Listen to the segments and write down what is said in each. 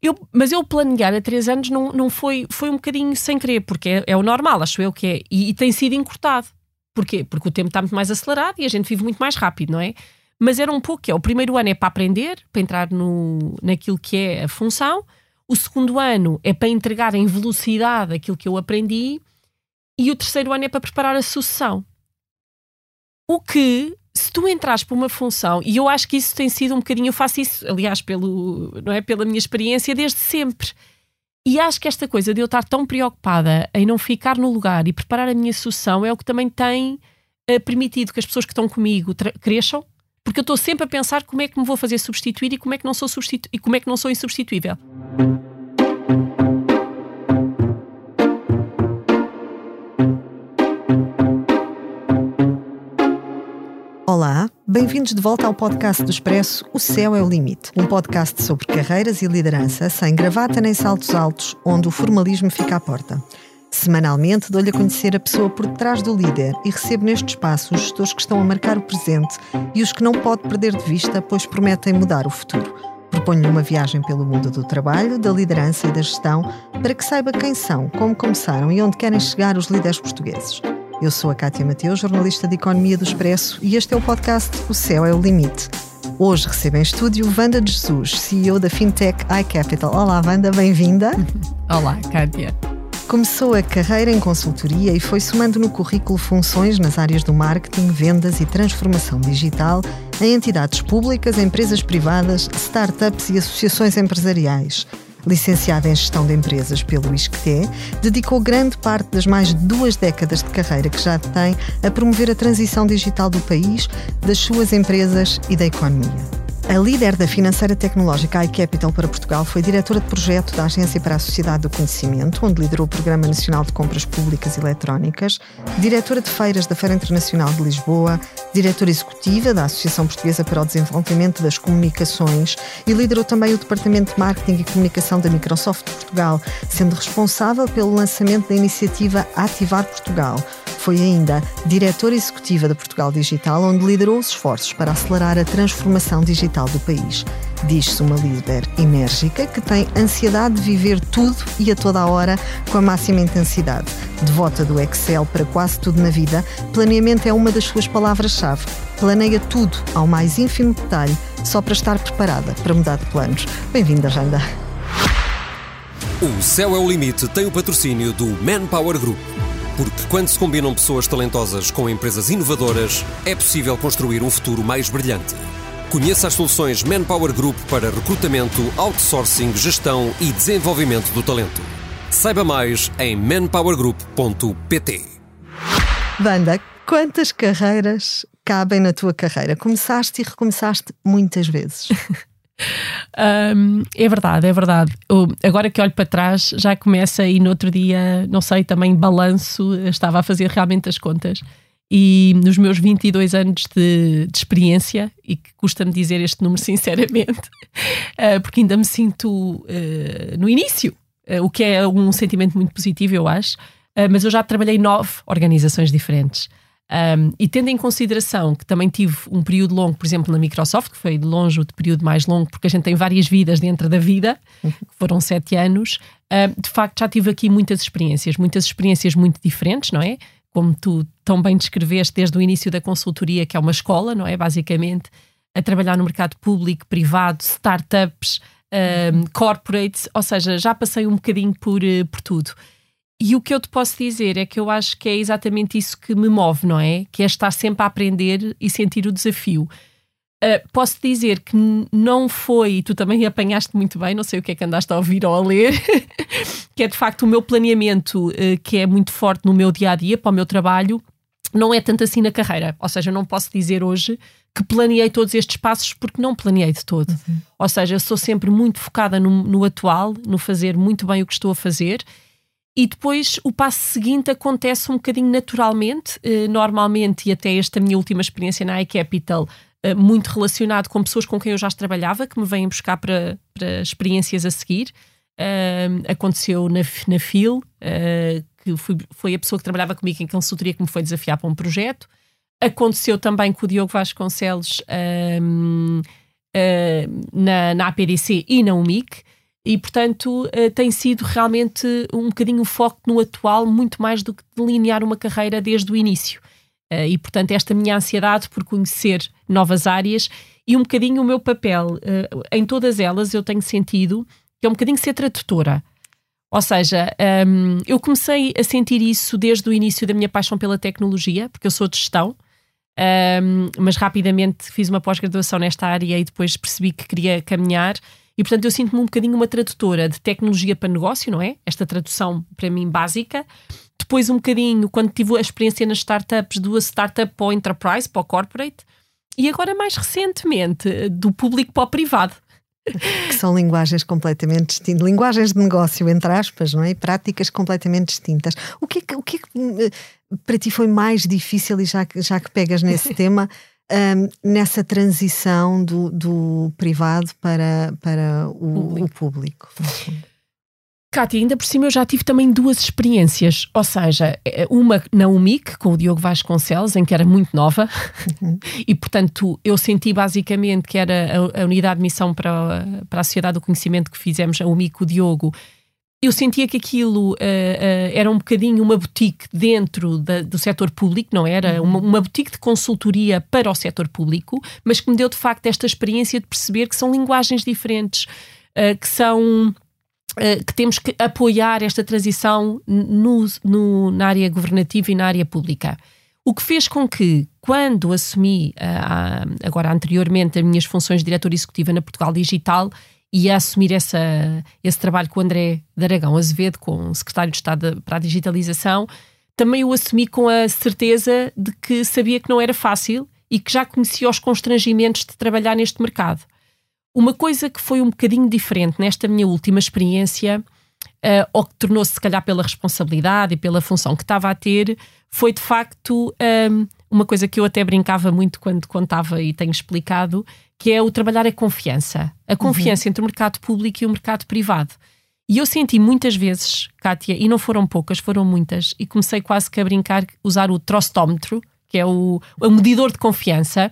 Eu, mas eu planear há três anos não, não foi, foi um bocadinho sem querer, porque é, é o normal, acho eu que é, e, e, tem sido encurtado. Porquê? Porque o tempo está muito mais acelerado e a gente vive muito mais rápido, não é? Mas era um pouco que é, o primeiro ano é para aprender, para entrar no, naquilo que é a função, o segundo ano é para entregar em velocidade aquilo que eu aprendi, e o terceiro ano é para preparar a sucessão. O que se tu entras para uma função, e eu acho que isso tem sido um bocadinho, eu faço isso, aliás, pelo, não é, pela minha experiência desde sempre. E acho que esta coisa de eu estar tão preocupada em não ficar no lugar e preparar a minha sucessão é o que também tem uh, permitido que as pessoas que estão comigo cresçam, porque eu estou sempre a pensar como é que me vou fazer substituir e como é que não sou, substitu e como é que não sou insubstituível. Olá, bem-vindos de volta ao podcast do Expresso O Céu é o Limite, um podcast sobre carreiras e liderança sem gravata nem saltos altos, onde o formalismo fica à porta. Semanalmente dou-lhe a conhecer a pessoa por detrás do líder e recebo neste espaço os gestores que estão a marcar o presente e os que não pode perder de vista, pois prometem mudar o futuro. Proponho-lhe uma viagem pelo mundo do trabalho, da liderança e da gestão para que saiba quem são, como começaram e onde querem chegar os líderes portugueses. Eu sou a Cátia Mateus, jornalista de Economia do Expresso, e este é o podcast O Céu é o Limite. Hoje recebo em estúdio Wanda de Jesus, CEO da Fintech iCapital. Olá, Wanda, bem-vinda. Olá, Cátia. Começou a carreira em consultoria e foi somando no currículo funções nas áreas do marketing, vendas e transformação digital em entidades públicas, empresas privadas, startups e associações empresariais licenciada em Gestão de Empresas pelo ISCTE, dedicou grande parte das mais de duas décadas de carreira que já tem a promover a transição digital do país, das suas empresas e da economia. A líder da financeira tecnológica iCapital para Portugal foi diretora de projeto da Agência para a Sociedade do Conhecimento, onde liderou o Programa Nacional de Compras Públicas Eletrónicas, diretora de feiras da Feira Internacional de Lisboa, diretora executiva da Associação Portuguesa para o Desenvolvimento das Comunicações e liderou também o Departamento de Marketing e Comunicação da Microsoft Portugal, sendo responsável pelo lançamento da iniciativa Ativar Portugal foi ainda diretora executiva da Portugal Digital, onde liderou os esforços para acelerar a transformação digital do país. Diz-se uma líder enérgica que tem ansiedade de viver tudo e a toda a hora com a máxima intensidade. Devota do Excel para quase tudo na vida, planeamento é uma das suas palavras-chave. Planeia tudo ao mais ínfimo detalhe, só para estar preparada para mudar de planos. Bem-vinda, Janda. O Céu é o Limite tem o patrocínio do Manpower Group. Porque quando se combinam pessoas talentosas com empresas inovadoras, é possível construir um futuro mais brilhante. Conheça as soluções Manpower Group para recrutamento, outsourcing, gestão e desenvolvimento do talento. Saiba mais em manpowergroup.pt. Banda, quantas carreiras cabem na tua carreira? Começaste e recomeçaste muitas vezes. Um, é verdade, é verdade. Eu, agora que olho para trás, já começa e no outro dia, não sei, também balanço, estava a fazer realmente as contas. E nos meus 22 anos de, de experiência, e que custa-me dizer este número sinceramente, uh, porque ainda me sinto uh, no início, uh, o que é um sentimento muito positivo, eu acho, mas eu já trabalhei nove organizações diferentes. Um, e tendo em consideração que também tive um período longo, por exemplo, na Microsoft, que foi de longe o período mais longo, porque a gente tem várias vidas dentro da vida, que foram sete anos, um, de facto já tive aqui muitas experiências, muitas experiências muito diferentes, não é? Como tu tão bem descreveste desde o início da consultoria, que é uma escola, não é? Basicamente, a trabalhar no mercado público, privado, startups, um, corporates, ou seja, já passei um bocadinho por, eh, por tudo. E o que eu te posso dizer é que eu acho que é exatamente isso que me move, não é? Que é estar sempre a aprender e sentir o desafio. Uh, posso dizer que não foi, e tu também apanhaste muito bem, não sei o que é que andaste a ouvir ou a ler, que é de facto o meu planeamento, uh, que é muito forte no meu dia a dia, para o meu trabalho, não é tanto assim na carreira. Ou seja, não posso dizer hoje que planeei todos estes passos porque não planeei de todo. Uhum. Ou seja, sou sempre muito focada no, no atual, no fazer muito bem o que estou a fazer e depois o passo seguinte acontece um bocadinho naturalmente, eh, normalmente, e até esta minha última experiência na iCapital, eh, muito relacionado com pessoas com quem eu já trabalhava, que me vêm buscar para, para experiências a seguir. Aconteceu na, na FIL, uh, que fui, foi a pessoa que trabalhava comigo em consultoria que me foi desafiar para um projeto. Aconteceu também com o Diogo Vasconcelos uh, na, na APDC e na UMIC. E, portanto, uh, tem sido realmente um bocadinho o foco no atual, muito mais do que delinear uma carreira desde o início. Uh, e, portanto, esta minha ansiedade por conhecer novas áreas e um bocadinho o meu papel uh, em todas elas, eu tenho sentido que é um bocadinho ser tradutora. Ou seja, um, eu comecei a sentir isso desde o início da minha paixão pela tecnologia, porque eu sou de gestão, um, mas rapidamente fiz uma pós-graduação nesta área e depois percebi que queria caminhar. E portanto eu sinto-me um bocadinho uma tradutora de tecnologia para negócio, não é? Esta tradução para mim básica. Depois um bocadinho, quando tive a experiência nas startups, do startup para o enterprise, para o corporate. E agora mais recentemente, do público para o privado que são linguagens completamente distintas, linguagens de negócio, entre aspas, não é? E práticas completamente distintas. O que é que, o que, é que eh, para ti foi mais difícil, e já já que pegas nesse tema, um, nessa transição do, do, privado para, para o público? O público Cátia, ainda por cima eu já tive também duas experiências, ou seja, eh, uma na UMIC com o Diogo Vasconcelos, em que era muito nova, uhum. e portanto eu senti basicamente que era a, a, unidade de missão para, para a Sociedade do Conhecimento que fizemos, a UMIC, o Diogo. Eu sentia que aquilo uh, uh, era um bocadinho uma boutique dentro da, do setor público, não era? Uhum. Uma, uma boutique de consultoria para o setor público, mas que me deu de facto esta experiência de perceber que são linguagens diferentes, uh, que são que temos que apoiar esta transição no, no, na área governativa e na área pública. O que fez com que, quando assumi, agora anteriormente, as minhas funções de diretora executiva na Portugal Digital, e a assumir essa, esse trabalho com o André de Aragão Azevedo, com o secretário de Estado para a Digitalização, também o assumi com a certeza de que sabia que não era fácil e que já conhecia os constrangimentos de trabalhar neste mercado. Uma coisa que foi um bocadinho diferente nesta minha última experiência, uh, ou que tornou-se, se calhar, pela responsabilidade e pela função que estava a ter, foi de facto um, ehm, uma coisa que eu até brincava muito quando contava e tenho explicado, que é o trabalhar a confiança. A uhum. confiança uhum. entre o mercado público e o mercado privado. E eu senti muitas vezes, Kátia, e não foram poucas, foram muitas, e comecei quase que a brincar, usar o trostómetro, que é o, o medidor de confiança,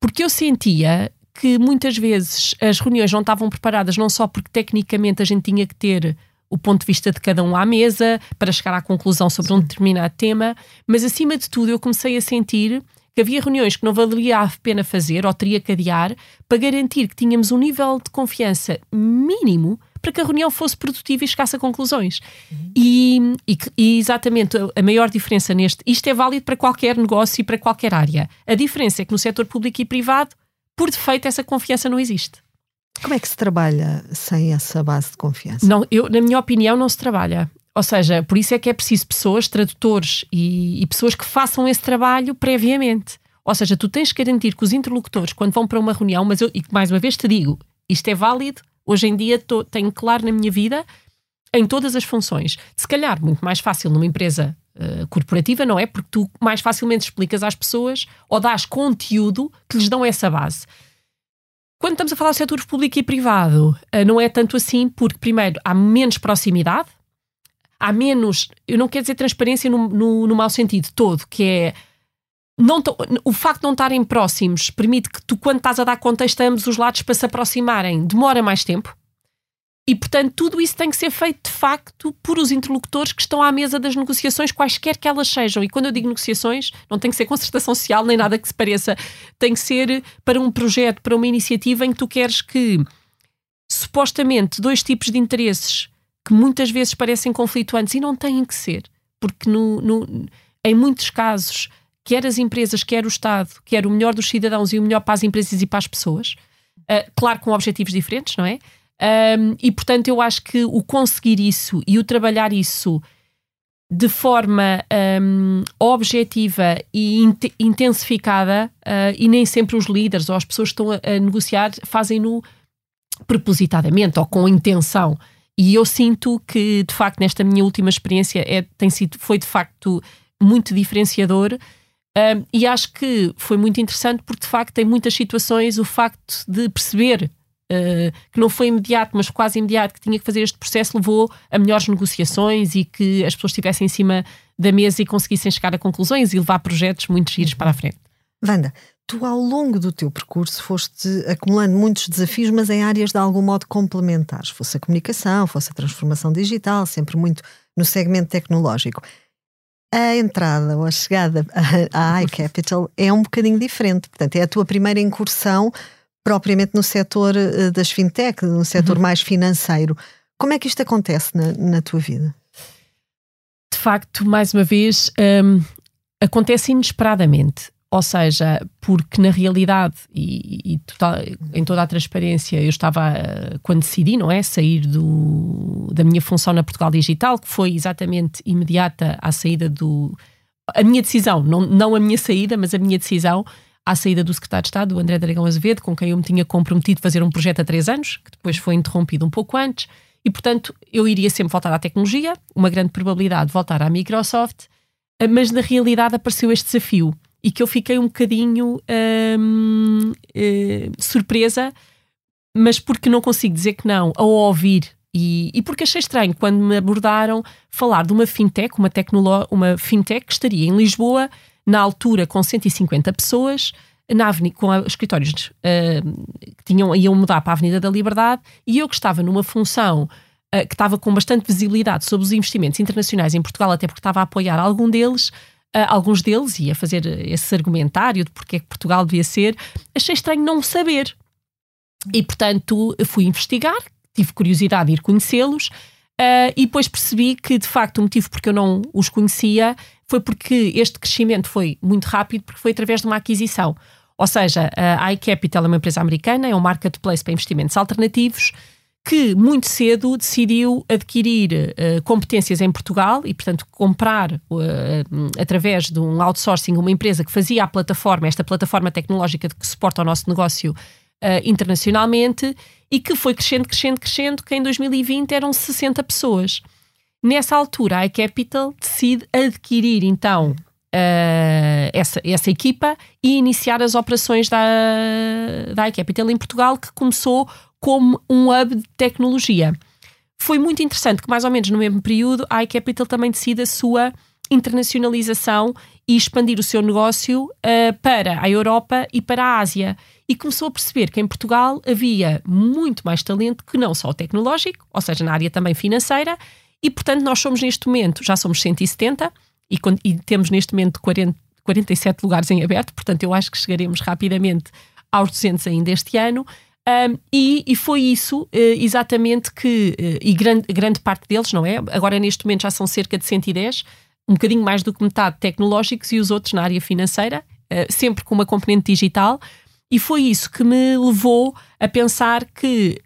porque eu sentia que muitas vezes as reuniões não estavam preparadas, não só porque tecnicamente a gente tinha que ter o ponto de vista de cada um à mesa para chegar à conclusão sobre Sim. um determinado tema, mas acima de tudo eu comecei a sentir que havia reuniões que não valeria a pena fazer ou teria que adiar para garantir que tínhamos um nível de confiança mínimo para que a reunião fosse produtiva e chegasse a conclusões. Uhum. E, e, e, exatamente a maior diferença neste. Isto é válido para qualquer negócio e para qualquer área. A diferença é que no setor público e privado por defeito, essa confiança não existe. Como é que se trabalha sem essa base de confiança? Não, eu, na minha opinião, não se trabalha. Ou seja, por isso é que é preciso pessoas, tradutores e, e pessoas que façam esse trabalho previamente. Ou seja, tu tens que garantir que os interlocutores, quando vão para uma reunião, mas eu, e mais uma vez te digo, isto é válido, hoje em dia tô, tenho claro na minha vida, em todas as funções. Se calhar, muito mais fácil numa empresa uh, corporativa, não é? Porque tu mais facilmente explicas às pessoas ou dás conteúdo que lhes dão essa base. Quando estamos a falar de setor público e privado, uh, não é tanto assim, porque, primeiro, há menos proximidade, há menos. Eu não quero dizer transparência no, no, no mau sentido todo, que é. Não o facto de não estarem próximos permite que tu, quando estás a dar contexto a ambos os lados para se aproximarem, demora mais tempo. E, portanto, tudo isso tem que ser feito de facto por os interlocutores que estão à mesa das negociações, quaisquer que elas sejam. E quando eu digo negociações, não tem que ser concertação social nem nada que se pareça. Tem que ser para um projeto, para uma iniciativa em que tu queres que, supostamente, dois tipos de interesses que muitas vezes parecem conflituantes e não têm que ser, porque no, no, em muitos casos, quer as empresas, quer o Estado, quer o melhor dos cidadãos e o melhor para as empresas e para as pessoas, uh, claro, com objetivos diferentes, não é? Um, e portanto, eu acho que o conseguir isso e o trabalhar isso de forma um, objetiva e int intensificada, uh, e nem sempre os líderes ou as pessoas que estão a, a negociar fazem-no propositadamente ou com intenção. E eu sinto que, de facto, nesta minha última experiência é, tem sido, foi de facto muito diferenciador. Um, e acho que foi muito interessante porque, de facto, em muitas situações o facto de perceber Uh, que não foi imediato, mas quase imediato, que tinha que fazer este processo, levou a melhores negociações e que as pessoas estivessem em cima da mesa e conseguissem chegar a conclusões e levar projetos muito giros para a frente. Wanda, Tu, ao longo do teu percurso, foste acumulando muitos desafios, mas em áreas de algum modo complementares. Fosse a comunicação, fosse a transformação digital, sempre muito no segmento tecnológico. A entrada ou a chegada à iCapital é um bocadinho diferente. Portanto, é a tua primeira incursão propriamente no setor eh, das fintech, no setor uhum. mais financeiro. Como é que isto acontece na, na tua vida? De facto, mais uma vez, um, acontece inesperadamente. Ou seja, porque na realidade, e, e total, em toda a transparência, eu estava, quando decidi, não é? Sair do, da minha função na Portugal Digital, que foi exatamente imediata à saída do. A minha decisão, não, não a minha saída, mas a minha decisão à saída do secretário de Estado, o André Dragão Azevedo, com quem eu me tinha comprometido a fazer um projeto há três anos, que depois foi interrompido um pouco antes, e portanto eu iria sempre voltar à tecnologia, uma grande probabilidade de voltar à Microsoft, eh, mas na realidade apareceu este desafio e que eu fiquei um bocadinho hum, hum, surpresa, mas porque não consigo dizer que não, ao ouvir. E, e, porque achei estranho quando me abordaram falar de uma fintech, uma, uma fintech que estaria em Lisboa, na altura com 150 pessoas, na avenida, com escritórios uh, que tinham, iam mudar para a Avenida da Liberdade, e eu que estava numa função uh, que estava com bastante visibilidade sobre os investimentos internacionais em Portugal, até porque estava a apoiar algum deles, alguns deles, e a fazer esse argumentário de porque é que Portugal devia ser, achei estranho não saber. E, portanto, fui investigar, tive curiosidade de ir conhecê-los, uh, e depois percebi que, de facto, o motivo porque eu não os conhecia foi porque este crescimento foi muito rápido, porque foi através de uma aquisição. Ou seja, a iCapital é uma empresa americana, é um marketplace para investimentos alternativos, que muito cedo decidiu adquirir uh, competências em Portugal e, portanto, comprar uh, através de um outsourcing uma empresa que fazia a plataforma, esta plataforma tecnológica que suporta o nosso negócio uh, internacionalmente e que foi crescendo, crescendo, crescendo, que em 2020 eram 60 pessoas. Nessa altura, a iCapital decide adquirir então Uh, essa, essa equipa e iniciar as operações da, da iCapital em Portugal, que começou como um hub de tecnologia. Foi muito interessante que, mais ou menos no mesmo período, a iCapital também decide a sua internacionalização e expandir o seu negócio uh, para a Europa e para a Ásia. E começou a perceber que em Portugal havia muito mais talento que não só o tecnológico, ou seja, na área também financeira, e portanto nós somos neste momento, já somos 170 e, e temos neste momento 40, 47 lugares em aberto, portanto eu acho que chegaremos rapidamente aos 200 ainda este ano. Um, e, e, foi isso uh, exatamente que, uh, e grande, grande parte deles, não é? Agora, neste momento, já são cerca de 110, um bocadinho mais do que metade tecnológicos e os outros na área financeira, uh, sempre com uma componente digital. E foi isso que me levou a pensar que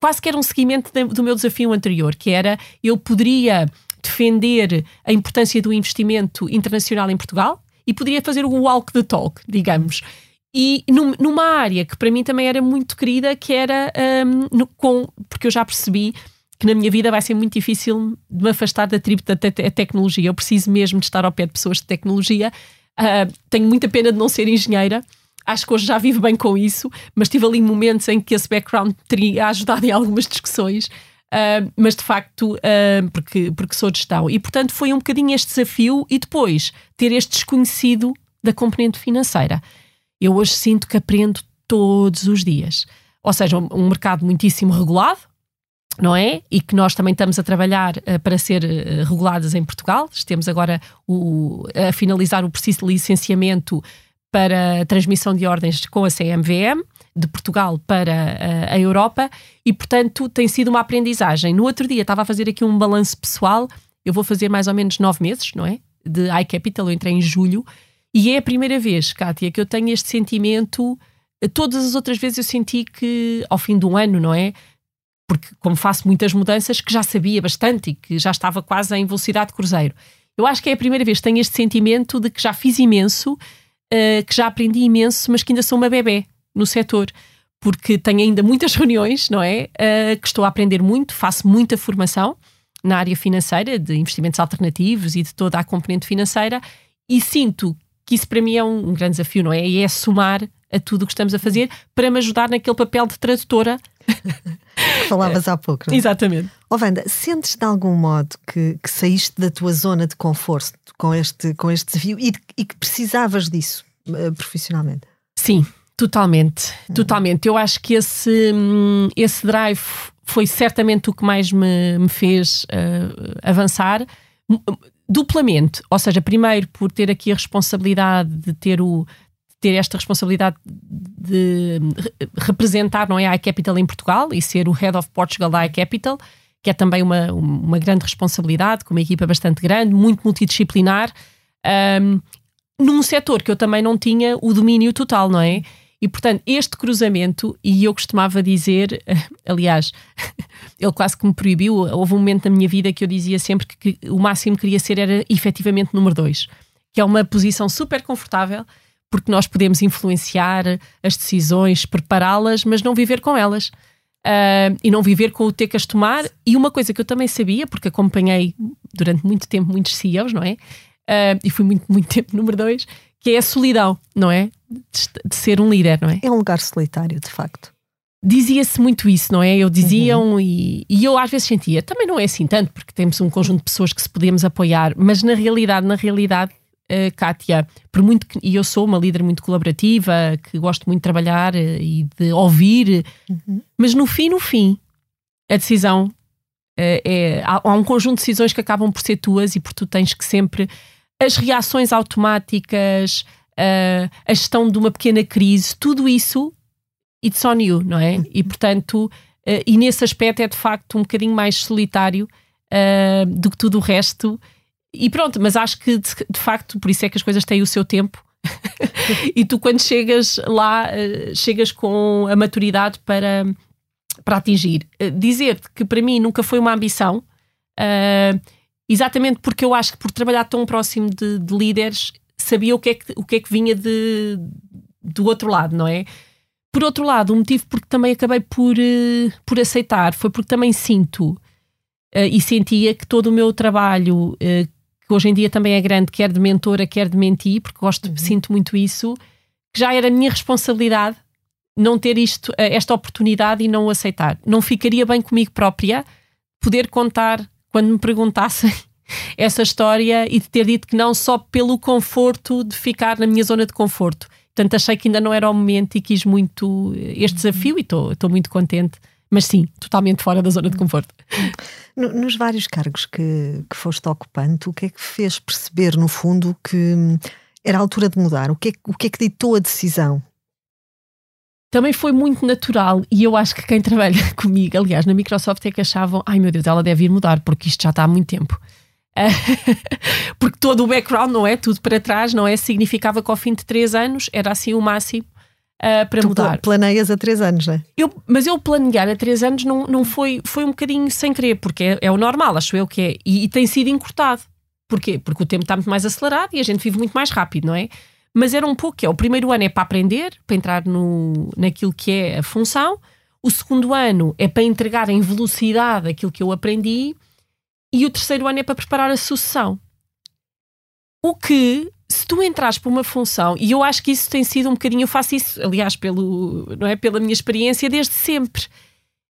quase que era um seguimento do meu desafio anterior, que era eu poderia defender a importância do investimento internacional em Portugal e poderia fazer o walk the talk, digamos e num, numa área que para mim também era muito querida, que era um, no, com, porque eu já percebi que na minha vida vai ser muito difícil de me afastar da tribo da te tecnologia. Eu preciso mesmo de estar ao pé de pessoas de tecnologia. Uh, tenho muita pena de não ser engenheira. Acho que hoje já vivo bem com isso, mas tive ali momentos em que esse background teria ajudado em algumas discussões. Uh, mas de facto, uh, porque, porque sou gestão. E portanto foi um bocadinho este desafio e depois ter este desconhecido da componente financeira eu hoje sinto que aprendo todos os dias. Ou seja, um, mercado muitíssimo regulado, não é? E que nós também estamos a trabalhar uh, para ser uh, reguladas em Portugal. Estamos agora o, a finalizar o processo de licenciamento para transmissão de ordens com a CMVM, de Portugal para uh, a Europa, e portanto tem sido uma aprendizagem. No outro dia estava a fazer aqui um balanço pessoal, eu vou fazer mais ou menos nove meses, não é? De iCapital, eu entrei em julho, e é a primeira vez, Kátia, que eu tenho este sentimento. Todas as outras vezes eu senti que, ao fim de um ano, não é? Porque, como faço muitas mudanças, que já sabia bastante e que já estava quase em velocidade de cruzeiro. Eu acho que é a primeira vez que tenho este sentimento de que já fiz imenso, uh, que já aprendi imenso, mas que ainda sou uma bebê no setor. Porque tenho ainda muitas reuniões, não é? Uh, que estou a aprender muito, faço muita formação na área financeira, de investimentos alternativos e de toda a componente financeira, e sinto que isso para mim é um, um grande desafio, não é? E é somar a tudo o que estamos a fazer para me ajudar naquele papel de tradutora. Falavas há pouco, não é? Exatamente. Oh, Wanda, sentes de algum modo que, que saíste da tua zona de conforto com este, com este desafio e, e que precisavas disso uh, profissionalmente? Sim, totalmente. Uhum. Totalmente. Eu acho que esse, hum, esse drive foi certamente o que mais me, me fez uh, avançar duplamente. Ou seja, primeiro por ter aqui a responsabilidade de ter o ter esta responsabilidade de representar não é, a iCapital em Portugal e ser o Head of Portugal da iCapital, que é também uma, uma grande responsabilidade, com uma equipa bastante grande, muito multidisciplinar, um, num setor que eu também não tinha o domínio total, não é? E portanto, este cruzamento, e eu costumava dizer, aliás, ele quase que me proibiu. Houve um momento na minha vida que eu dizia sempre que, o máximo que queria ser era efetivamente número dois, que é uma posição super confortável, porque nós podemos influenciar as decisões, prepará-las, mas não viver com elas. Uh, e não viver com o ter que as tomar. E uma coisa que eu também sabia, porque acompanhei durante muito tempo muitos CEOs, não é? Uh, e fui muito, muito tempo número dois, que é a solidão, não é? De, ser um líder, não é? É um lugar solitário, de facto. Dizia-se muito isso, não é? Eu diziam uhum. e, e eu às vezes sentia, também não é assim tanto, porque temos um conjunto de pessoas que se podemos apoiar, mas na realidade, na realidade, uh, Kátia, por muito que, e eu sou uma líder muito colaborativa, que gosto muito de trabalhar uh, e de ouvir, uhum. mas no fim, no fim, a decisão uh, é. Há, há, um conjunto de decisões que acabam por ser tuas e por tu tens que sempre. As reações automáticas, a gestão de uma pequena crise, tudo isso, it's on you, não é? E portanto, e nesse aspecto é de facto um bocadinho mais solitário do que tudo o resto e pronto, mas acho que de, de facto, por isso é que as coisas têm o seu tempo. e tu, quando chegas lá, eh, chegas com a maturidade para, para atingir. Dizer-te que para mim nunca foi uma ambição, uh, exatamente porque eu acho que por trabalhar tão próximo de, de, líderes, sabia o que é que, o que, é que vinha de, do outro lado, não é? Por outro lado, o motivo porque também acabei por, uh, por aceitar foi porque também sinto uh, e sentia que todo o meu trabalho que hoje em dia também é grande, quer de mentora, quer de mentir, porque gosto, uhum. sinto muito isso, que já era minha responsabilidade não ter isto, eh, esta oportunidade e não o aceitar. Não ficaria bem comigo própria poder contar quando me perguntassem essa história e de ter dito que não só pelo conforto de ficar na minha zona de conforto. Portanto, achei que ainda não era o momento e quis muito eh, este desafio e estou muito contente mas sim, totalmente fora da zona de conforto. Nos vários cargos que, que foste ocupando, o que é que fez perceber, no fundo, que era a altura de mudar? O que é, o que, é que ditou a decisão? Também foi muito natural e eu acho que quem trabalha comigo, aliás, na Microsoft é que achavam, ai meu Deus, ela deve ir mudar porque isto já está há muito tempo. porque todo o background, não é? Tudo para trás, não é? Significava que ao fim de três anos era assim o máximo uh, para tu mudar. planeias a três anos, não é? Eu, mas eu planear a três anos não, não foi, foi um bocadinho sem querer, porque é, é o normal, acho eu que é. E, e, tem sido encurtado. Porquê? Porque o tempo está muito mais acelerado e a gente vive muito mais rápido, não é? Mas era um pouco que é. O primeiro ano é para aprender, para entrar no, naquilo que é a função. O segundo ano é para entregar em velocidade aquilo que eu aprendi. E o terceiro ano é para preparar a sucessão. O que se tu entras para uma função, e eu acho que isso tem sido um bocadinho, eu faço isso, aliás, pelo, não é, pela minha experiência desde sempre.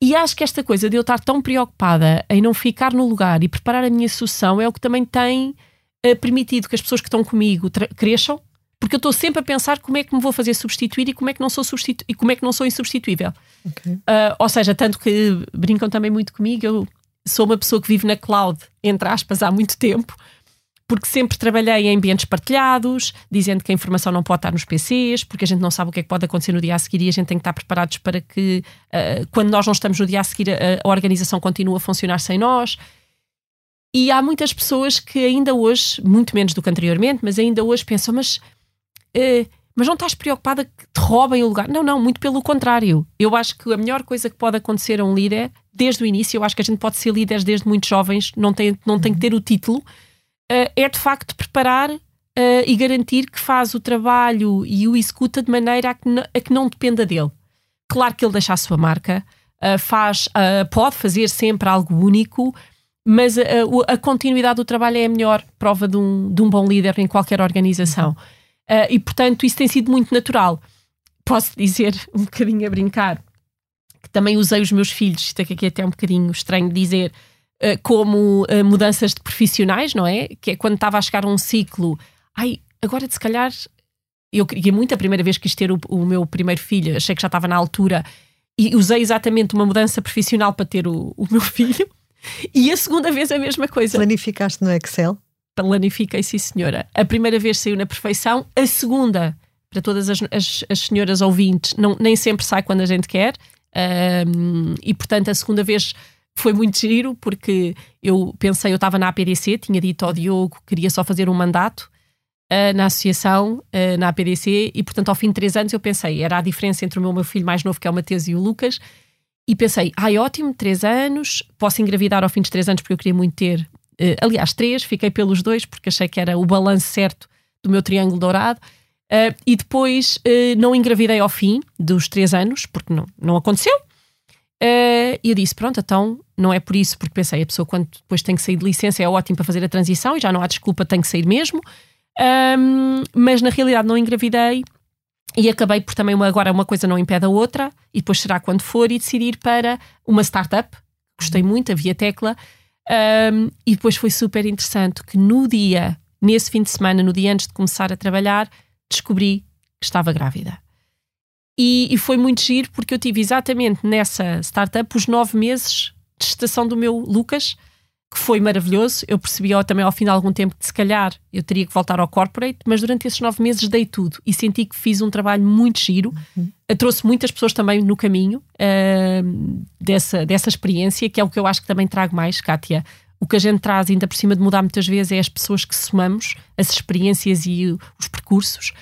E acho que esta coisa de eu estar tão preocupada em não ficar no lugar e preparar a minha sucessão é o que também tem uh, permitido que as pessoas que estão comigo cresçam, porque eu estou sempre a pensar como é que me vou fazer substituir e como é que não sou, substitu e como é que não sou insubstituível. Okay. Uh, ou seja, tanto que brincam também muito comigo, eu sou uma pessoa que vive na cloud, entre aspas, há muito tempo porque sempre trabalhei em ambientes partilhados, dizendo que a informação não pode estar nos PCs, porque a gente não sabe o que é que pode acontecer no dia a seguir e a gente tem que estar preparados para que, uh, quando nós não estamos no dia a seguir, a, a organização continue a funcionar sem nós. E há muitas pessoas que ainda hoje, muito menos do que anteriormente, mas ainda hoje pensam, mas, uh, mas não estás preocupada que te roubem o lugar? Não, não, muito pelo contrário. Eu acho que a melhor coisa que pode acontecer a um líder, desde o início, eu acho que a gente pode ser líderes desde muito jovens, não tem, não tem que ter o título, uh, é de facto preparar uh, e garantir que faz o trabalho e o executa de maneira a que, não, a que não dependa dele. Claro que ele deixa a sua marca, uh, faz, pode fazer sempre algo único, mas a, a, continuidade do trabalho é a melhor prova de um, de um bom líder em qualquer organização. e portanto, isso tem sido muito natural. Posso dizer, um bocadinho a brincar, também usei os meus filhos, isto aqui é até um bocadinho estranho dizer, eh, como uh, mudanças de profissionais, não é? Que é quando estava a chegar a um ciclo, ai, agora se calhar eu queria muito a primeira vez que quis ter o, o, meu primeiro filho, achei que já estava na altura e usei exatamente uma mudança profissional para ter o, o meu filho. E a segunda vez a mesma coisa. Planificaste no Excel? Planifiquei, sim, senhora. A primeira vez saiu na perfeição, a segunda, para todas as, as, as senhoras ouvintes, não, nem sempre sai quando a gente quer. Um, e portanto, a segunda vez foi muito giro, porque eu pensei, eu estava na APDC, tinha dito ao Diogo que queria só fazer um mandato uh, na associação, uh, na APDC, e portanto, ao fim de três anos, eu pensei, era a diferença entre o meu, meu filho mais novo, que é o Mateus, e o Lucas, e pensei, ai, ótimo, três anos, posso engravidar ao fim dos três anos, porque eu queria muito ter, uh, aliás, três, fiquei pelos dois, porque achei que era o balanço certo do meu triângulo dourado. Uh, e depois uh, não engravidei ao fim dos três anos, porque não, não aconteceu. E eu disse: pronto, então não é por isso, porque pensei, a pessoa quando depois tem que sair de licença é ótimo para fazer a transição e já não há desculpa, tem que sair mesmo. Um, mas na realidade não engravidei e acabei por também uma, agora uma coisa não impede a outra, e depois será quando for, e decidir para uma startup. Gostei muito, havia tecla. Um, e depois foi super interessante que no dia, nesse fim de semana, no dia antes de começar a trabalhar, descobri que estava grávida. E, e foi muito giro porque eu tive exatamente nessa startup os nove meses de gestação do meu Lucas que foi maravilhoso. Eu percebi também ao fim de algum tempo que se calhar eu teria que voltar ao corporate, mas durante esses nove meses dei tudo e senti que fiz um trabalho muito giro. Uhum. Trouxe muitas pessoas também no caminho uh, dessa, dessa experiência, que é o que eu acho que também trago mais, Kátia. O que a gente traz, ainda por cima de mudar muitas vezes, é as pessoas que somamos, as experiências e os percursos.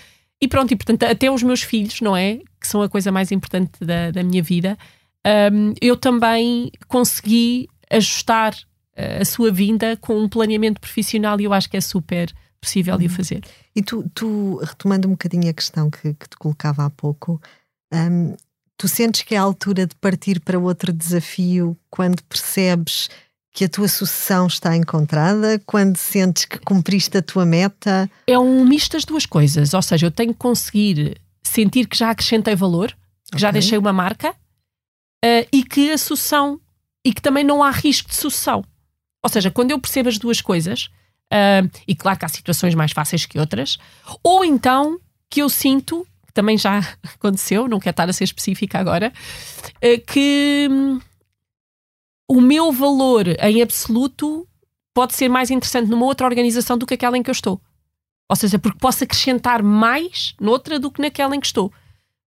E pronto, e portanto, até os meus filhos, não é? Que são a coisa mais importante da, da minha vida, um, eu também consegui ajustar a sua vinda com um planeamento profissional e eu acho que é super possível de o uhum. fazer. E tu, tu retomando um bocadinho a questão que, que te colocava há pouco, um, tu sentes que é a altura de partir para outro desafio quando percebes que a tua sucessão está encontrada, quando sentes que cumpriste a tua meta? É um misto das duas coisas, ou seja, eu tenho que conseguir sentir que já acrescentei valor, que okay. já deixei uma marca uh, e que a sucessão e que também não há risco de sucessão. Ou seja, quando eu percebo as duas coisas, uh, e claro que há situações mais fáceis que outras, ou então que eu sinto, que também já aconteceu, não quero estar a ser específica agora, uh, que um, o meu valor em absoluto pode ser mais interessante numa outra organização do que aquela em que eu estou. Ou seja, porque posso acrescentar mais noutra do que naquela em que estou.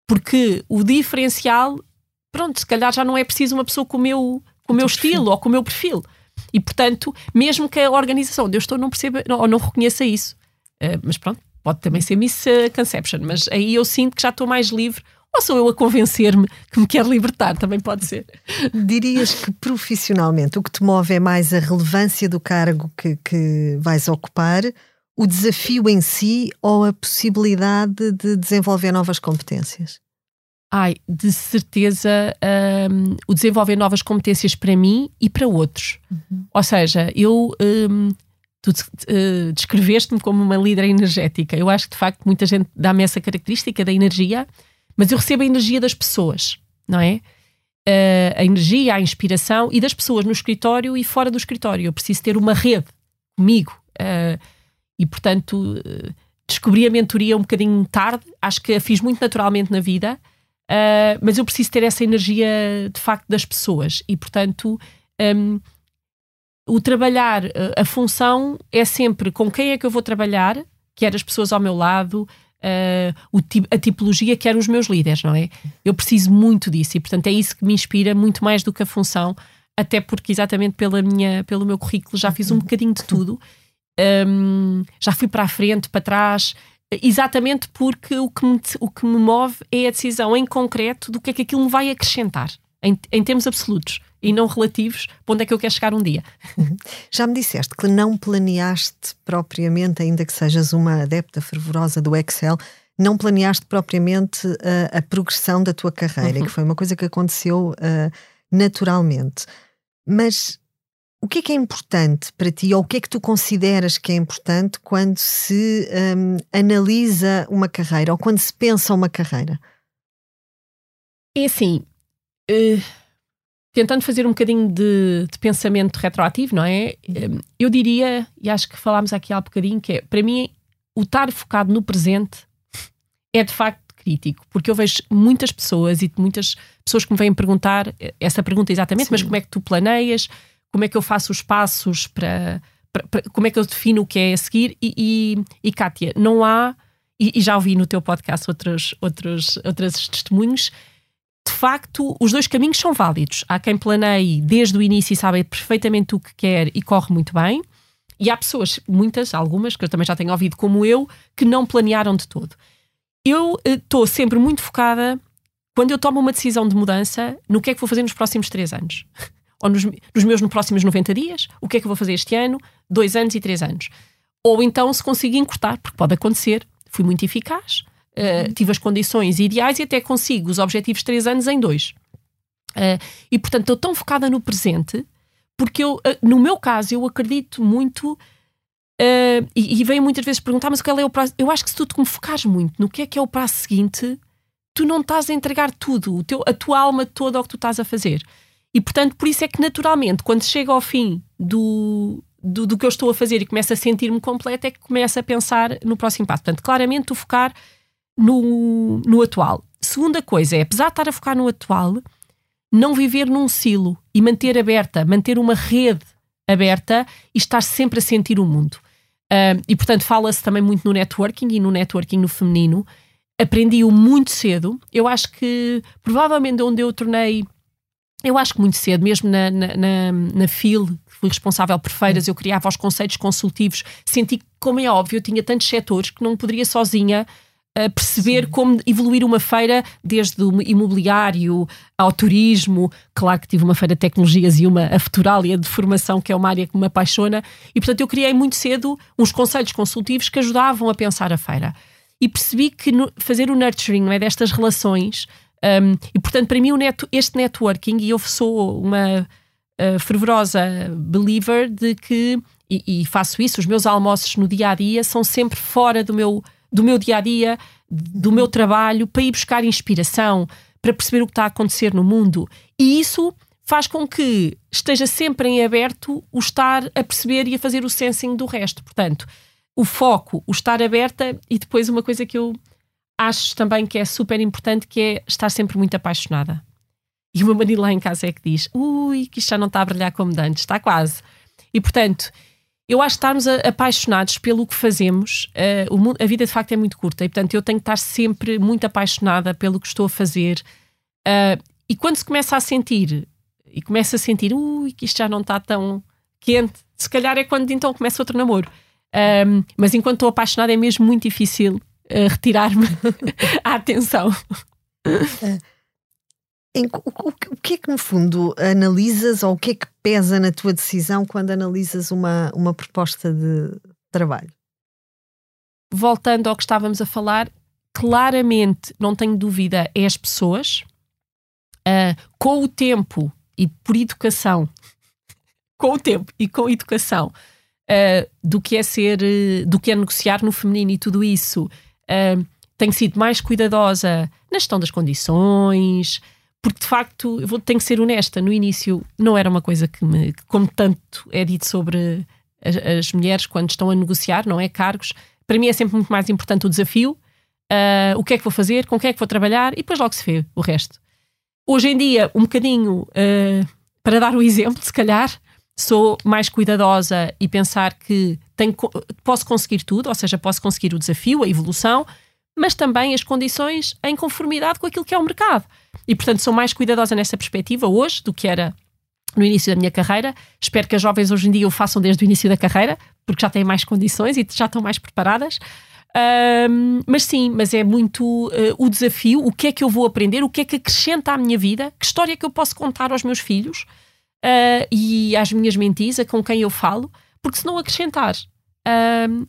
Porque o diferencial, pronto, se calhar já não é preciso uma pessoa com o meu, com o meu estilo ou com o meu perfil. E, portanto, mesmo que a organização onde eu estou não perceba ou não reconheça isso, uh, mas pronto, pode também ser misconception, mas aí eu sinto que já estou mais livre ou sou eu a convencer-me que me quer libertar? Também pode ser. Dirias que profissionalmente o que te move é mais a relevância do cargo que, que vais ocupar, o desafio em si ou a possibilidade de desenvolver novas competências? ai, de certeza, um, o desenvolver novas competências para mim e para outros. Uhum. Ou seja, eu. Um, tu uh, descreveste-me como uma líder energética. Eu acho que de facto muita gente dá-me essa característica da energia, mas eu recebo a energia das pessoas, não é? Uh, a energia, a inspiração e das pessoas no escritório e fora do escritório. Eu preciso ter uma rede comigo. Uh, e portanto, descobri a mentoria um bocadinho tarde, acho que a fiz muito naturalmente na vida. Mas eu preciso ter essa energia de facto das pessoas e, portanto, um, o trabalhar, a função é sempre com quem é que eu vou trabalhar, quer as pessoas ao meu lado, uh, a tipologia, quer os meus líderes, não é? Eu preciso muito disso e, portanto, é isso que me inspira muito mais do que a função, até porque, exatamente pela minha, pelo meu currículo, já fiz um bocadinho de tudo. Um, já fui para a frente, para trás, exatamente porque o que, me, o que me move é a decisão em concreto do que é que aquilo me vai acrescentar, em, em termos absolutos e não relativos, para onde é que eu quero chegar um dia. Já me disseste que não planeaste propriamente, ainda que sejas uma adepta fervorosa do Excel, não planeaste propriamente a, a progressão da tua carreira, uhum. que foi uma coisa que aconteceu uh, naturalmente. Mas o que é que é importante para ti, ou o que é que tu consideras que é importante quando se um, analisa uma carreira, ou quando se pensa uma carreira? É assim, uh, tentando fazer um bocadinho de, de, pensamento retroativo, não é? Um, eu diria, e acho que falámos aqui há um bocadinho, que é, para mim, o estar focado no presente é de facto crítico, porque eu vejo muitas pessoas e muitas pessoas que me vêm perguntar essa pergunta exatamente, Sim. mas como é que tu planeias? Como é que eu faço os passos para, para, para como é que eu defino o que é a seguir? E, e, e Kátia, não há, e, e, já ouvi no teu podcast outros, outros, outros testemunhos, de facto, os dois caminhos são válidos. Há quem planeie desde o início e sabe perfeitamente o que quer e corre muito bem. E há pessoas, muitas, algumas, que eu também já tenho ouvido, como eu, que não planearam de todo eu estou uh, sempre muito focada, quando eu tomo uma decisão de mudança, no que é que vou fazer nos próximos três anos. Ou nos, nos meus próximos 90 dias, o que é que vou fazer este ano, dois anos e três anos. Ou então se consigo encurtar, porque pode acontecer, fui muito eficaz, uh, tive as condições ideais e até consigo os objetivos três anos em dois. Uh, e portanto estou tão focada no presente, porque eu, uh, no meu caso, eu acredito muito Uh, e, e muitas vezes perguntar, mas qual é o prazo? Eu acho que se tu te focares muito no que é que é o prazo seguinte, tu não estás a entregar tudo, o teu, a tua alma toda ao que tu estás a fazer. E portanto, por isso é que naturalmente, quando chega ao fim do, do, do que eu estou a fazer e começo a sentir-me completo, é que começo a pensar no próximo passo. Portanto, claramente, tu focar no, no atual. Segunda coisa é, apesar de estar a focar no atual, não viver num silo e manter aberta, manter uma rede aberta e estar sempre a sentir o mundo. Uh, e portanto, fala-se também muito no networking e no networking no feminino. Aprendi-o muito cedo. Eu acho que provavelmente onde eu tornei. Eu acho que muito cedo, mesmo na, na, na, na FIL, fui responsável por feiras, eu criava os conceitos consultivos, senti que, como é óbvio, eu tinha tantos setores que não poderia sozinha a perceber Sim. como evoluir uma feira desde o imobiliário ao turismo. Claro que tive uma feira de tecnologias e uma a Futuralia de formação, que é uma área que me apaixona. E, portanto, eu criei muito cedo uns conselhos consultivos que ajudavam a pensar a feira. E percebi que no, fazer o nurturing não é, destas relações, um, e, portanto, para mim, net, este networking, e eu sou uma uh, fervorosa believer de que, e, e faço isso, os meus almoços no dia a dia são sempre fora do meu do meu dia a dia, do meu trabalho, para ir buscar inspiração, para perceber o que está a acontecer no mundo. E isso faz com que esteja sempre em aberto o estar a perceber e a fazer o sensing do resto. Portanto, o foco, o estar aberta e depois uma coisa que eu acho também que é super importante que é estar sempre muito apaixonada. E uma mania lá em casa é que diz: ui, que isto já não está a brilhar como antes, está quase. E portanto, eu acho que estarmos apaixonados pelo que fazemos, uh, mundo, a vida de facto é muito curta e, portanto, eu tenho que estar sempre muito apaixonada pelo que estou a fazer. Uh, e quando se começa a sentir, e começa a sentir, ui, que isto já não está tão quente, se calhar é quando então começa outro namoro. Um, mas enquanto estou apaixonada é mesmo muito difícil uh, retirar-me a atenção. Em, o, o, o, que é que, no fundo, analisas ou o que é que pesa na tua decisão quando analisas uma, uma proposta de trabalho? Voltando ao que estávamos a falar, claramente, não tenho dúvida, é as pessoas. Uh, com o tempo e por educação, com o tempo e com educação, uh, do que é ser, uh, do que é negociar no feminino e tudo isso, tenho sido mais cuidadosa na gestão das condições, porque de facto, eu vou, tenho que ser honesta, no início não era uma coisa que me, como tanto é dito sobre as, as, mulheres quando estão a negociar, não é? Cargos, para mim é sempre muito mais importante o desafio, uh, o que é que vou fazer, com quem é que vou trabalhar e depois logo se vê o resto. Hoje em dia, um bocadinho, uh, para dar o exemplo, se calhar, sou mais cuidadosa e pensar que tenho, posso conseguir tudo, ou seja, posso conseguir o desafio, a evolução, mas também as condições em conformidade com aquilo que é o mercado. E, portanto, sou mais cuidadosa nessa perspectiva hoje do que era no início da minha carreira. Espero que as jovens hoje em dia o façam desde o início da carreira, porque já têm mais condições e já estão mais preparadas. Um, mas sim, mas é muito uh, o desafio, o que é que eu vou aprender, o que é que acrescenta à minha vida, que história é que eu posso contar aos meus filhos uh, e às minhas mentis, a com quem eu falo, porque se não acrescentar, um,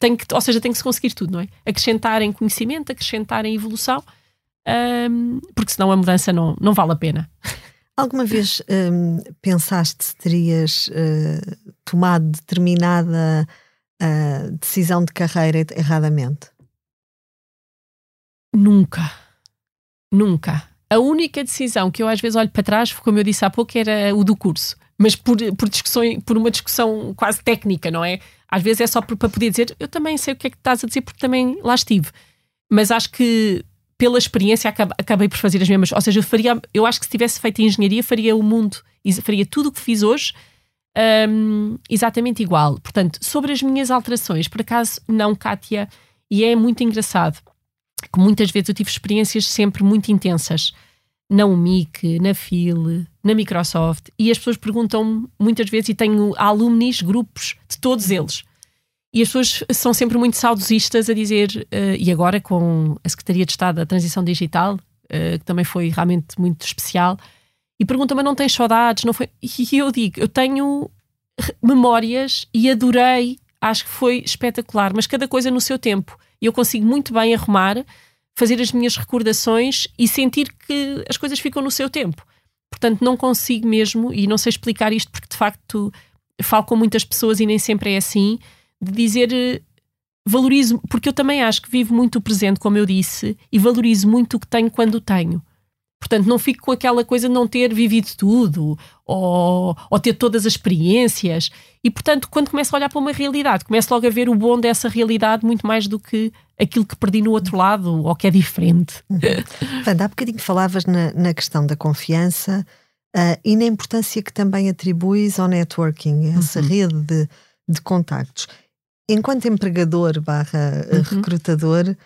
tem que, ou seja, tem que se conseguir tudo, não é? Acrescentar em conhecimento, acrescentar em evolução, um, porque senão a mudança não, não vale a pena. Alguma vez um, pensaste se terias uh, tomado determinada uh, decisão de carreira erradamente? Nunca. Nunca. A única decisão que eu às vezes olho para trás, como eu disse há pouco, era o do curso. Mas por, por, discussão, por uma discussão quase técnica, não é? Às vezes é só para poder dizer, eu também sei o que é que estás a dizer, porque também lá estive. mas acho que pela experiência acabei por fazer as mesmas. Ou seja, eu, faria, eu acho que se tivesse feito engenharia, faria o mundo, faria tudo o que fiz hoje um, exatamente igual. Portanto, sobre as minhas alterações, por acaso, não, Kátia, e é muito engraçado que muitas vezes eu tive experiências sempre muito intensas na UMIC, na FIL, na Microsoft, e as pessoas perguntam muitas vezes, e tenho alumnis, grupos de todos eles. E as pessoas são sempre muito saudosistas a dizer, uh, e agora com a Secretaria de Estado da Transição Digital, uh, que também foi realmente muito especial, e perguntam-me: não tens saudades? Não foi? E eu digo: eu tenho memórias e adorei, acho que foi espetacular, mas cada coisa no seu tempo. E eu consigo muito bem arrumar fazer as minhas recordações e sentir que as coisas ficam no seu tempo. Portanto, não consigo mesmo, e não sei explicar isto porque de facto falo com muitas pessoas e nem sempre é assim, de dizer eh, valorizo, porque eu também acho que vivo muito o presente, como eu disse, e valorizo muito o que tenho quando tenho. Portanto, não fico com aquela coisa de não ter vivido tudo ou, ou, ter todas as experiências. E, portanto, quando começo a olhar para uma realidade, começo logo a ver o bom dessa realidade muito mais do que aquilo que perdi no outro lado ou que é diferente. Uhum. Wanda, há bocadinho falavas na, na questão da confiança uh, e na importância que também atribuis ao networking, essa uhum. rede de, de contactos. Enquanto empregador barra uhum. recrutador,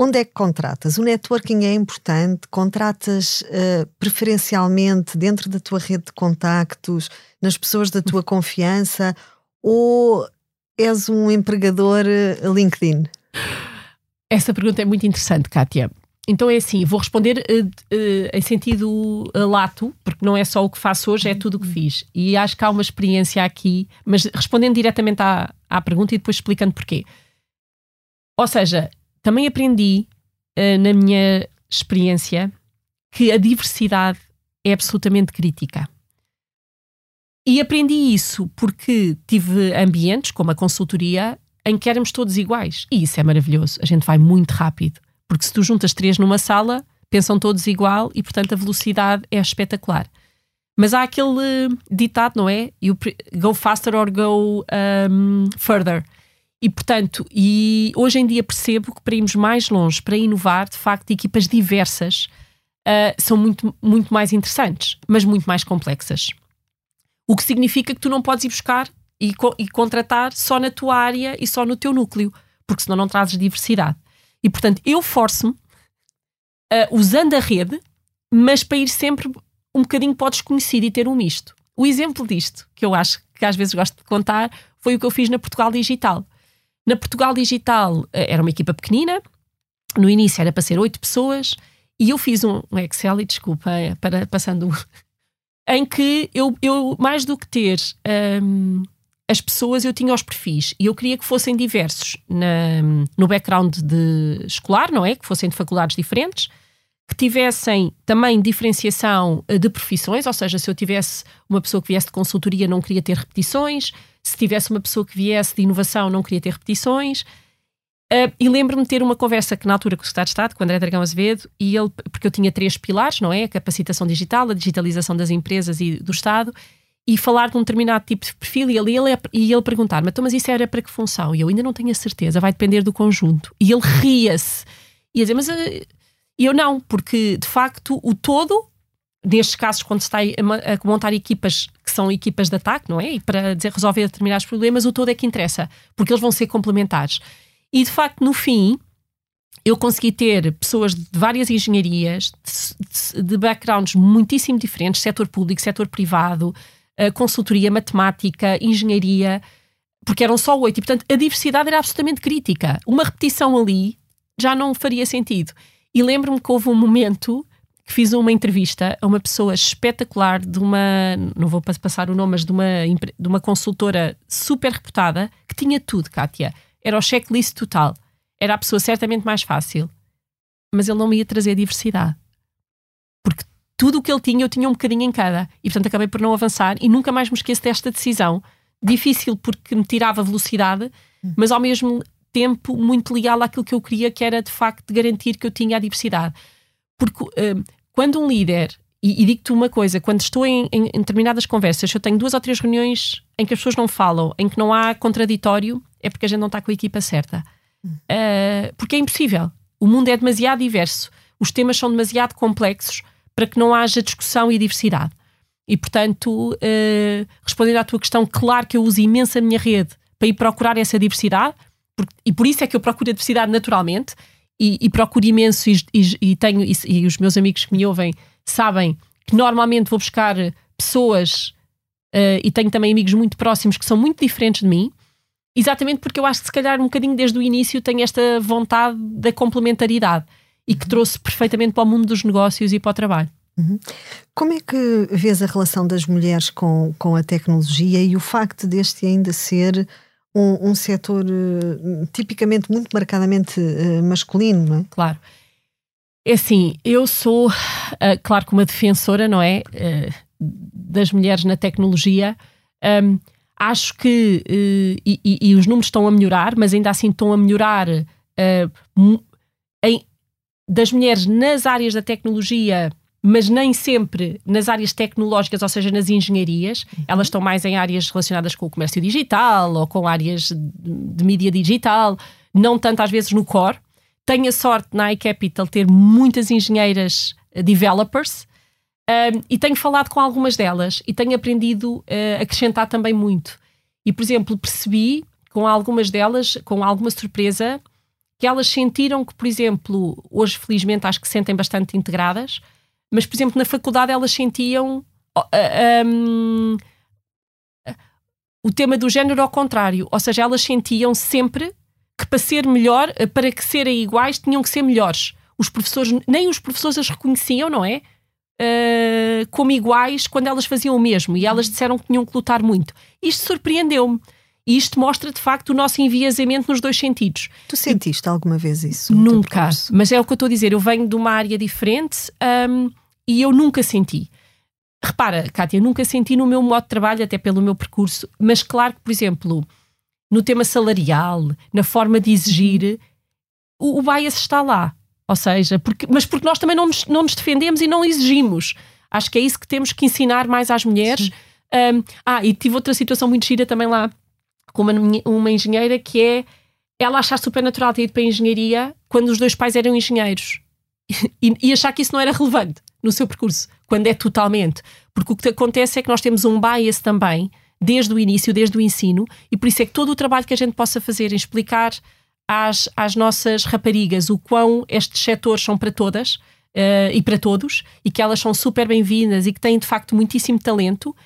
Onde é que contratas? O networking é importante? Contratas uh, preferencialmente dentro da tua rede de contactos, nas pessoas da tua confiança? Ou és um empregador LinkedIn? Essa pergunta é muito interessante, Kátia. Então é assim, vou responder uh, uh, em sentido uh, lato, porque não é só o que faço hoje, é tudo o que fiz. E acho que há uma experiência aqui, mas respondendo diretamente à, à pergunta e depois explicando porquê. Ou seja, também aprendi uh, na minha experiência que a diversidade é absolutamente crítica. E aprendi isso porque tive ambientes, como a consultoria, em que éramos todos iguais. E isso é maravilhoso. A gente vai muito rápido. Porque se tu juntas três numa sala, pensam todos igual e, portanto, a velocidade é espetacular. Mas há aquele ditado, não é? You go faster or go um, further. E, portanto, e hoje em dia percebo que para irmos mais longe, para inovar, de facto, equipas diversas uh, são muito, muito mais interessantes, mas muito mais complexas. O que significa que tu não podes ir buscar e, co e contratar só na tua área e só no teu núcleo, porque senão não trazes diversidade. E, portanto, eu forço-me, uh, usando a rede, mas para ir sempre um bocadinho para o desconhecido e ter um misto. O exemplo disto, que eu acho que às vezes gosto de contar, foi o que eu fiz na Portugal Digital. Na Portugal Digital eh, era uma equipa pequenina, no início era para ser oito pessoas, e eu fiz um Excel, e desculpa, é, para, passando em que eu, eu, mais do que ter um, as pessoas, eu tinha os perfis e eu queria que fossem diversos na, no background de escolar, não é? Que fossem de faculdades diferentes, que tivessem também diferenciação eh, de profissões, ou seja, se eu tivesse uma pessoa que viesse de consultoria, não queria ter repetições, se tivesse uma pessoa que viesse de inovação, não queria ter repetições. Uh, e lembro-me de ter uma conversa que na altura com o Secretário de Estado, com o André Dragão Azevedo, e ele, porque eu tinha três pilares, não é? A capacitação digital, a digitalização das empresas e do Estado, e falar de um determinado tipo de perfil, e ele, ele, e ele perguntar-me, então, mas isso era para que função? E eu ainda não tenho a certeza, vai depender do conjunto. E ele ria-se. E dizer, mas uh, eu não, porque de facto o todo nestes casos, quando se está a montar equipas que são equipas de ataque, não é? E para dizer, resolver determinados problemas, o todo é que interessa, porque eles vão ser complementares. E de facto, no fim, eu consegui ter pessoas de várias engenharias, de, de backgrounds muitíssimo diferentes, setor público, setor privado, eh, consultoria, matemática, engenharia, porque eram só oito. E, portanto, a diversidade era absolutamente crítica. Uma repetição ali já não faria sentido. E lembro-me que houve um momento que fiz uma entrevista a uma pessoa espetacular de uma, não vou passar o nome, mas de uma, de uma consultora super reputada que tinha tudo, Kátia. Era o checklist total. Era a pessoa certamente mais fácil. Mas ele não me ia trazer diversidade. Porque tudo o que ele tinha, eu tinha um bocadinho em cada. E portanto acabei por não avançar e nunca mais me esqueço desta decisão. Difícil porque me tirava velocidade, mas ao mesmo tempo muito leal àquilo que eu queria, que era de facto garantir que eu tinha a diversidade. Porque uh, quando um líder, e, e digo-te uma coisa, quando estou em, em, em, determinadas conversas, eu tenho duas ou três reuniões em que as pessoas não falam, em que não há contraditório, é porque a gente não está com a equipa certa. Uh, porque é impossível. O mundo é demasiado diverso, os temas são demasiado complexos para que não haja discussão e diversidade. E, portanto, uh, respondendo à tua questão, claro que eu uso imenso a minha rede para ir procurar essa diversidade, e por isso é que eu procuro a diversidade naturalmente, e, e procuro imenso, e, e, e tenho, e, os meus amigos que me ouvem sabem que normalmente vou buscar pessoas, uh, e tenho também amigos muito próximos que são muito diferentes de mim, exatamente porque eu acho que se calhar um bocadinho desde o início tenho esta vontade da complementaridade e que trouxe perfeitamente para o mundo dos negócios e para o trabalho. Uhum. Como é que vês a relação das mulheres com, com a tecnologia e o facto deste ainda ser um, um setor uh, tipicamente muito marcadamente uh, masculino, não é? Claro. É assim, eu sou, uh, claro que uma defensora, não é? das mulheres na tecnologia. Um, acho que, e, e, e, os números estão a melhorar, mas ainda assim estão a melhorar em, das mulheres nas áreas da tecnologia, mas nem sempre nas áreas tecnológicas, ou seja, nas engenharias. Uhum. Elas estão mais em áreas relacionadas com o comércio digital ou com áreas de mídia digital, não tanto às vezes no core. Tenho a sorte na iCapital ter muitas engenheiras eh, developers um, e tenho falado com algumas delas e tenho aprendido a acrescentar também muito. E, por exemplo, percebi com algumas delas, com alguma surpresa, que elas sentiram que, por exemplo, hoje felizmente acho que se sentem bastante integradas, mas, por exemplo, na faculdade elas sentiam um, o tema do género ao contrário, ou seja, elas sentiam sempre que para ser melhor, para que serem iguais, tinham que ser melhores. Os professores, nem os professores as reconheciam, não é? Uh, como iguais quando elas faziam o mesmo e elas disseram que tinham que lutar muito. Isto surpreendeu-me. E isto mostra de facto o nosso enviesamento nos dois sentidos. Tu sentiste e, alguma vez isso? Nunca, mas é o que eu estou a dizer. Eu venho de uma área diferente um, e eu nunca senti. Repara, Kátia, nunca senti no meu modo de trabalho, até pelo meu percurso, mas claro que, por exemplo, no tema salarial, na forma de exigir, o, o bias está lá. Ou seja, porque, mas porque nós também não nos, não nos defendemos e não exigimos. Acho que é isso que temos que ensinar mais às mulheres. Um, ah, e tive outra situação muito gira também lá com uma, uma engenheira que é ela achar super natural ter ido para a engenharia quando os dois pais eram engenheiros e, e, achar que isso não era relevante no seu percurso, quando é totalmente. Porque o que acontece é que nós temos um bias também, desde o início, desde o ensino, e por isso é que todo o trabalho que a gente possa fazer em explicar às, às nossas raparigas o quão estes setores são para todas uh, e para todos, e que elas são super bem-vindas e que têm de facto muitíssimo talento,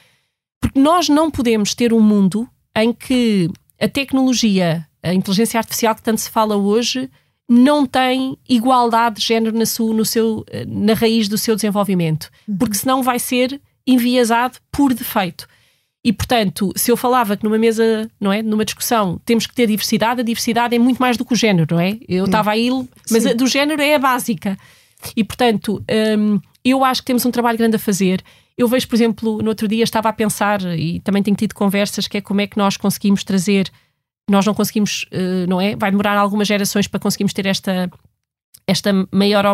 porque nós não podemos ter um mundo em que a tecnologia, a inteligência artificial que tanto se fala hoje, não tem igualdade de género na, sua, no seu, na raiz do seu desenvolvimento, uhum. porque senão vai ser enviesado por defeito. E, portanto, se eu falava que numa mesa, não é, numa discussão, temos que ter diversidade, a diversidade é muito mais do que o género, não é? Eu estava aí, mas a do género é a básica. E, portanto, hum, eu acho que temos um trabalho grande a fazer. Eu vejo, por exemplo, no outro dia estava a pensar, e também tenho tido conversas, que é como é que nós conseguimos trazer. Nós não conseguimos, uh, não é? Vai demorar algumas gerações para conseguirmos ter esta, esta maior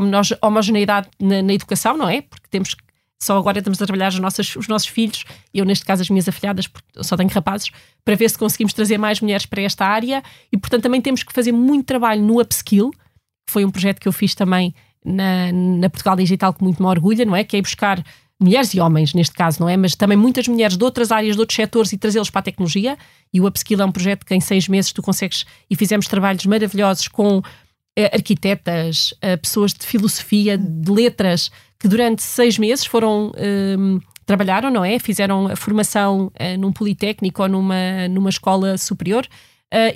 homogeneidade na, na educação, não é? Porque temos só agora estamos a trabalhar os nossos, os nossos filhos, eu neste caso as minhas afilhadas, porque só tenho rapazes, para ver se conseguimos trazer mais mulheres para esta área e, portanto, também temos que fazer muito trabalho no upskill, foi um projeto que eu fiz também na, na Portugal Digital com muito me orgulha, não é? Que é buscar mulheres e homens, neste caso, não é? Mas também muitas mulheres de outras áreas, de outros setores e trazê-los para a tecnologia. E o Upskill é um projeto que em seis meses tu consegues, e fizemos trabalhos maravilhosos com eh, arquitetas, eh, pessoas de filosofia, de letras, que durante seis meses foram. Eh, trabalharam, não é? Fizeram a formação num politécnico ou numa, numa escola superior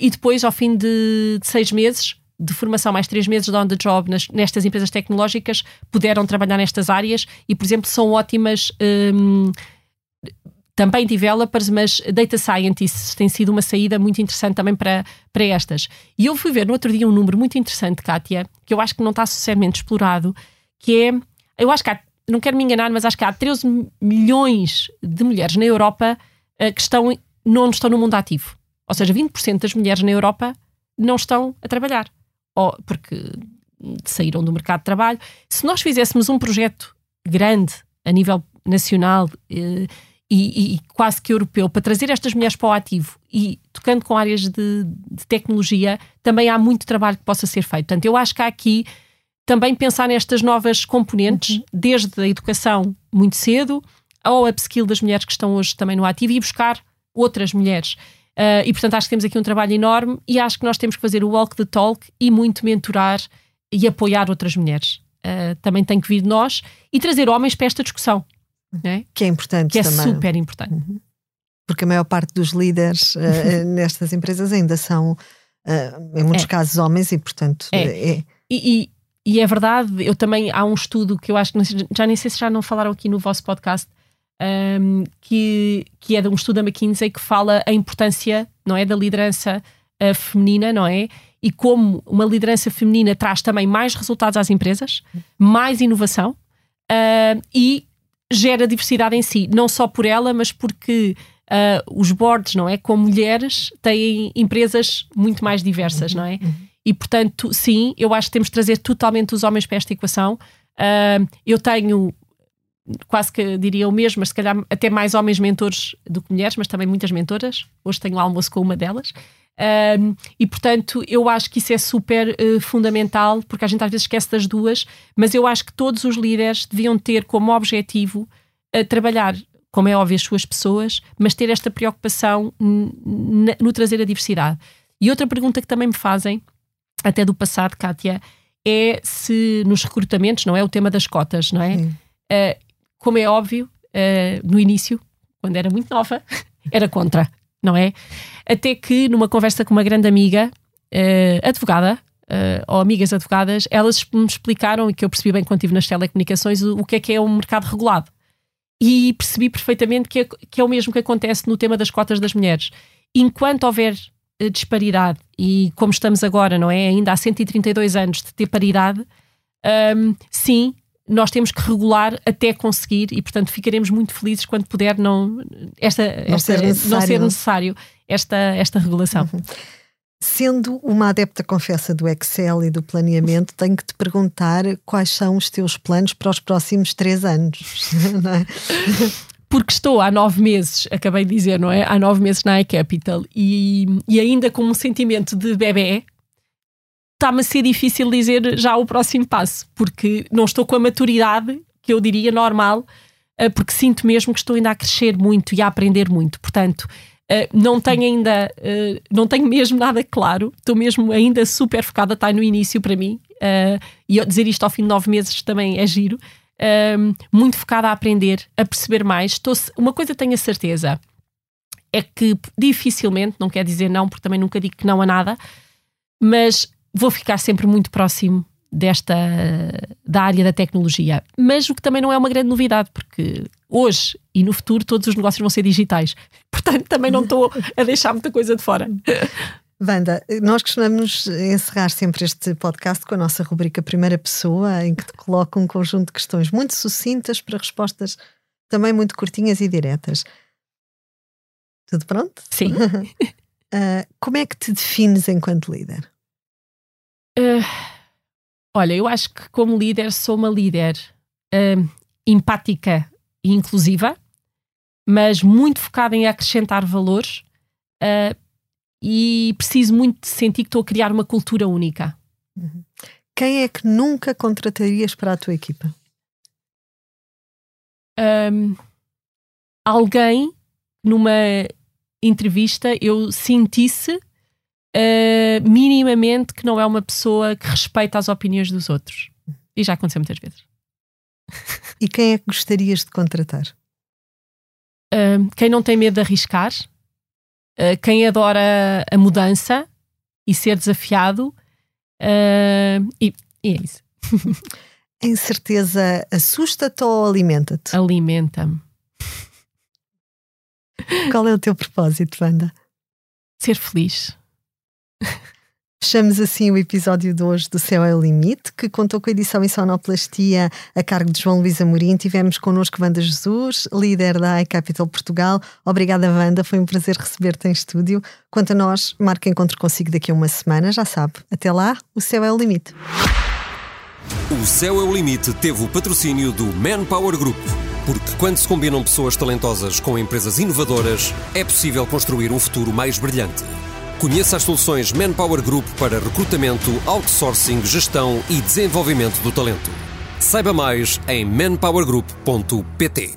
e depois, ao fim de, de seis meses, de formação, mais três meses de on the job nas, nestas empresas tecnológicas, puderam trabalhar nestas áreas e, por exemplo, são ótimas. Um, também developers, mas data scientists tem sido uma saída muito interessante também para, para estas. E eu fui ver no outro dia um número muito interessante, Kátia, que eu acho que não está socialmente explorado, que é, eu acho que há, não quero me enganar, mas acho que há 13 milhões de mulheres na Europa uh, que estão, não estão no mundo ativo. Ou seja, 20% das mulheres na Europa não estão a trabalhar ou porque saíram do mercado de trabalho. Se nós fizéssemos um projeto grande a nível nacional eh, e, e, quase que europeu para trazer estas mulheres para o ativo e tocando com áreas de, de, tecnologia, também há muito trabalho que possa ser feito. Portanto, eu acho que há aqui também pensar nestas novas componentes, uhum. desde a educação muito cedo ao upskill das mulheres que estão hoje também no ativo e buscar outras mulheres. Uh, e portanto acho que temos aqui um trabalho enorme e acho que nós temos que fazer o walk the talk e muito mentorar e apoiar outras mulheres. Uh, também tem que vir de nós e trazer homens para esta discussão. É? Que é importante Que é também. super importante. Uhum. Porque a maior parte dos líderes uh, nestas empresas ainda são, em muitos é. casos, homens e, portanto. É. é... E, e, e, é verdade, eu também. Há um estudo que eu acho que já nem sei se já não falaram aqui no vosso podcast, um, que, que é de um estudo da McKinsey que fala a importância não é, da liderança uh, feminina, não é? E como uma liderança feminina traz também mais resultados às empresas, mais inovação uh, e gera diversidade em si, não só por ela, mas porque uh, os boards, não é? Com mulheres têm empresas muito mais diversas, não é? E portanto, sim, eu acho que temos de trazer totalmente os homens para esta equação. Uh, eu tenho quase que diria o mesmo, mas se calhar até mais homens mentores do que mulheres, mas também muitas mentoras. Hoje tenho um almoço com uma delas. Um, e portanto, eu acho que isso é super uh, fundamental, porque a gente às vezes esquece das duas, mas eu acho que todos os líderes deviam ter como objetivo uh, trabalhar, como é óbvio, as suas pessoas, mas ter esta preocupação no trazer a diversidade. E outra pergunta que também me fazem, até do passado, Kátia, é se nos recrutamentos, não é? O tema das cotas, não é? Uh, como é óbvio, uh, no início, quando era muito nova, era contra, não é? Até que numa conversa com uma grande amiga, uh, advogada, uh, ou amigas advogadas, elas me explicaram, e que eu percebi bem quando estive nas telecomunicações, o, o que é que é um mercado regulado. E percebi perfeitamente que é, que é o mesmo que acontece no tema das cotas das mulheres. Enquanto houver disparidade, e como estamos agora, não é? Ainda há 132 anos de ter paridade, um, sim, nós temos que regular até conseguir e, portanto, ficaremos muito felizes quando puder não, esta, não, esta, ser, necessário. não ser necessário esta, esta regulação. Uhum. Sendo uma adepta, confessa, do Excel e do planeamento, tenho que te perguntar quais são os teus planos para os próximos três anos. É? Porque estou há nove meses, acabei de dizer, não é? Há nove meses na iCapital e, e ainda com um sentimento de bebê, está-me a ser difícil dizer já o próximo passo, porque não estou com a maturidade que eu diria normal, eh, porque sinto mesmo que estou ainda a crescer muito e a aprender muito. Portanto, eh, não tenho ainda, eh, não tenho mesmo nada claro, estou mesmo ainda super focada, está no início para mim, e dizer isto ao fim de nove meses também é giro. muito focada a aprender, a perceber mais. Estou, uma coisa tenho a certeza é que dificilmente, não quer dizer não, porque também nunca digo que não a nada, mas vou ficar sempre muito próximo desta da área da tecnologia, mas o que também não é uma grande novidade, porque hoje e no futuro todos os negócios vão ser digitais. Portanto, também não estou a deixar muita coisa de fora. Wanda, nós costumamos encerrar sempre este podcast com a nossa rubrica Primeira Pessoa, em que te coloco um conjunto de questões muito sucintas para respostas também muito curtinhas e diretas. Tudo pronto? Sim. uh, como é que te defines enquanto líder? Uh, olha, eu acho que como líder sou uma líder uh, empática e inclusiva, mas muito focada em acrescentar valores uh, e preciso muito de sentir que estou a criar uma cultura única. Uhum. Quem é que nunca contratarias para a tua equipa? Um, alguém numa entrevista eu sentisse uh, minimamente que não é uma pessoa que respeita as opiniões dos outros. E já aconteceu muitas vezes. E quem é que gostarias de contratar? Uh, quem não tem medo de arriscar, uh, quem adora a mudança e ser desafiado, e, e é isso. A incerteza assusta-te ou alimenta-te? Alimenta-me. Qual é o teu propósito, Wanda? Ser feliz. Fechamos assim o episódio de hoje do Céu é o Limite, que contou com a edição em sonoplastia a cargo de João Luís Amorim. Tivemos connosco Wanda Jesus, líder da iCapital Portugal. Obrigada, Wanda, foi um prazer receber-te em estúdio. Quanto a nós, marca encontro consigo daqui a uma semana, já sabe. Até lá, o Céu é o Limite. O Céu é o Limite teve o patrocínio do Manpower Group. Porque quando se combinam pessoas talentosas com empresas inovadoras, é possível construir um futuro mais brilhante. Conheça as soluções Manpower Group para recrutamento, outsourcing, gestão e desenvolvimento do talento. Saiba mais em manpowergroup.pt.